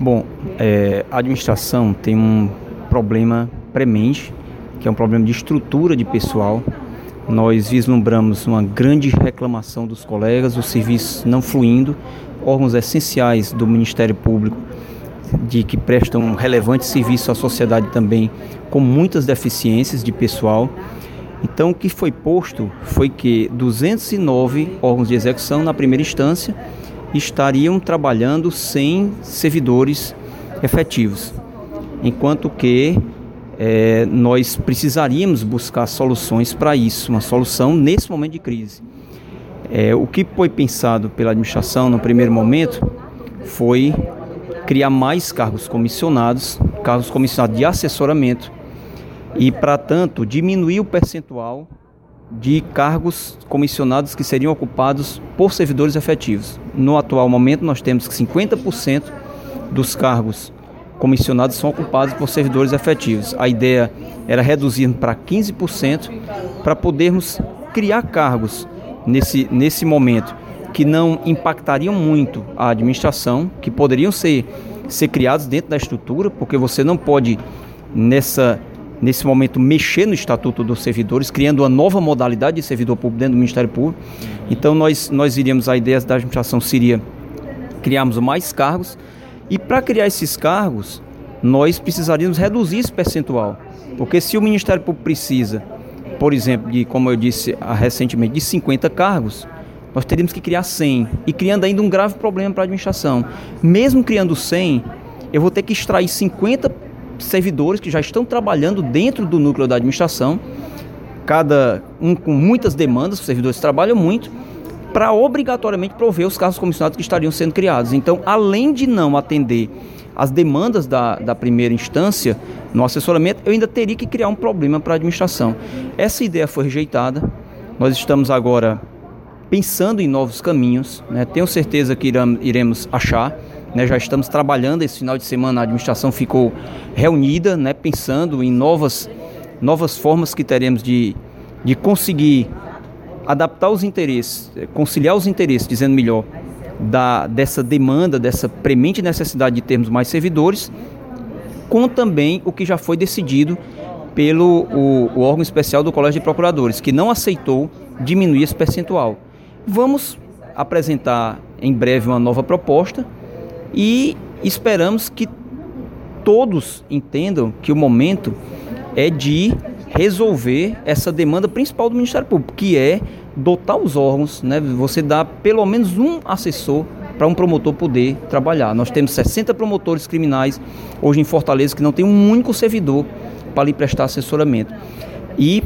Bom, é, a administração tem um problema premente, que é um problema de estrutura de pessoal. Nós vislumbramos uma grande reclamação dos colegas, o serviço não fluindo, órgãos essenciais do Ministério Público de que prestam um relevante serviço à sociedade também, com muitas deficiências de pessoal. Então, o que foi posto foi que 209 órgãos de execução, na primeira instância, estariam trabalhando sem servidores efetivos, enquanto que é, nós precisaríamos buscar soluções para isso, uma solução nesse momento de crise. É, o que foi pensado pela administração no primeiro momento foi criar mais cargos comissionados, cargos comissionados de assessoramento, e, para tanto, diminuir o percentual de cargos comissionados que seriam ocupados por servidores efetivos. No atual momento, nós temos que 50% dos cargos comissionados são ocupados por servidores efetivos. A ideia era reduzir para 15% para podermos criar cargos nesse, nesse momento que não impactariam muito a administração, que poderiam ser, ser criados dentro da estrutura, porque você não pode, nessa nesse momento, mexer no Estatuto dos Servidores, criando uma nova modalidade de servidor público dentro do Ministério Público. Então, nós, nós iríamos, a ideia da administração seria criarmos mais cargos, e para criar esses cargos, nós precisaríamos reduzir esse percentual. Porque se o Ministério Público precisa, por exemplo, de, como eu disse recentemente, de 50 cargos, nós teríamos que criar 100. E criando ainda um grave problema para a administração. Mesmo criando 100, eu vou ter que extrair 50 servidores que já estão trabalhando dentro do núcleo da administração, cada um com muitas demandas, os servidores trabalham muito, para obrigatoriamente prover os cargos comissionados que estariam sendo criados. Então, além de não atender as demandas da, da primeira instância no assessoramento, eu ainda teria que criar um problema para a administração. Essa ideia foi rejeitada. Nós estamos agora pensando em novos caminhos. Né? Tenho certeza que iremos achar. Né, já estamos trabalhando esse final de semana, a administração ficou reunida, né, pensando em novas, novas formas que teremos de, de conseguir adaptar os interesses, eh, conciliar os interesses, dizendo melhor, da, dessa demanda, dessa premente necessidade de termos mais servidores, com também o que já foi decidido pelo o, o órgão especial do Colégio de Procuradores, que não aceitou diminuir esse percentual. Vamos apresentar em breve uma nova proposta e esperamos que todos entendam que o momento é de resolver essa demanda principal do Ministério Público, que é dotar os órgãos, né? Você dá pelo menos um assessor para um promotor poder trabalhar. Nós temos 60 promotores criminais hoje em Fortaleza que não tem um único servidor para lhe prestar assessoramento. E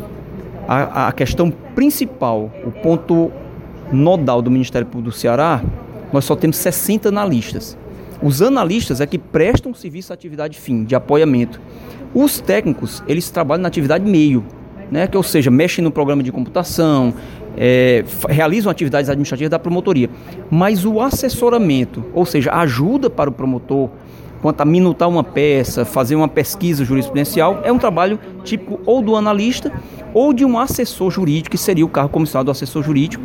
a, a questão principal, o ponto nodal do Ministério Público do Ceará, nós só temos 60 analistas. Os analistas é que prestam serviço à atividade fim, de apoiamento. Os técnicos, eles trabalham na atividade meio, né? que, ou seja, mexem no programa de computação, é, realizam atividades administrativas da promotoria. Mas o assessoramento, ou seja, ajuda para o promotor quanto a minutar uma peça, fazer uma pesquisa jurisprudencial, é um trabalho típico ou do analista ou de um assessor jurídico, que seria o cargo comissário do assessor jurídico,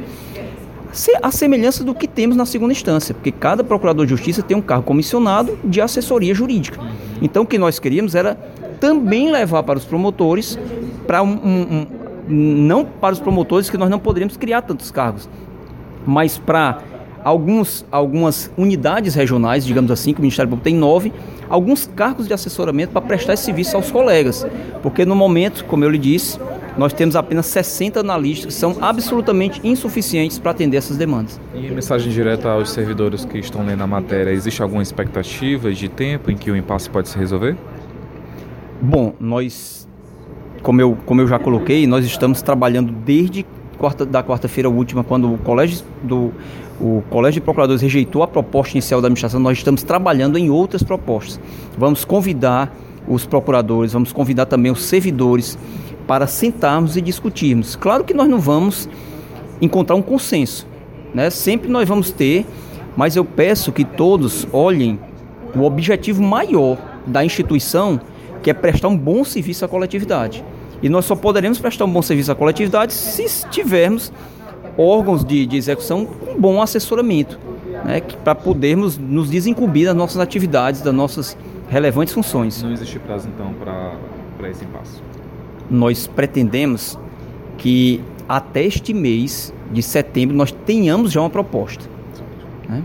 a semelhança do que temos na segunda instância, porque cada procurador de justiça tem um cargo comissionado de assessoria jurídica. Então, o que nós queríamos era também levar para os promotores, para um, um, um, não para os promotores que nós não poderíamos criar tantos cargos, mas para alguns, algumas unidades regionais, digamos assim, que o Ministério Público tem nove, alguns cargos de assessoramento para prestar esse serviço aos colegas, porque no momento, como eu lhe disse, nós temos apenas 60 analistas que são absolutamente insuficientes para atender essas demandas. E mensagem direta aos servidores que estão lendo a matéria, existe alguma expectativa de tempo em que o impasse pode se resolver? Bom, nós, como eu, como eu já coloquei, nós estamos trabalhando desde quarta, da quarta-feira última, quando o colégio do o Colégio de Procuradores rejeitou a proposta inicial da administração, nós estamos trabalhando em outras propostas. Vamos convidar os procuradores, vamos convidar também os servidores para sentarmos e discutirmos. Claro que nós não vamos encontrar um consenso, né? Sempre nós vamos ter, mas eu peço que todos olhem o objetivo maior da instituição, que é prestar um bom serviço à coletividade. E nós só poderemos prestar um bom serviço à coletividade se tivermos órgãos de, de execução com bom assessoramento. né, para podermos nos desincumbir das nossas atividades, das nossas relevantes funções. Não existe prazo, então, para esse impasse? Nós pretendemos que até este mês de setembro nós tenhamos já uma proposta. Né?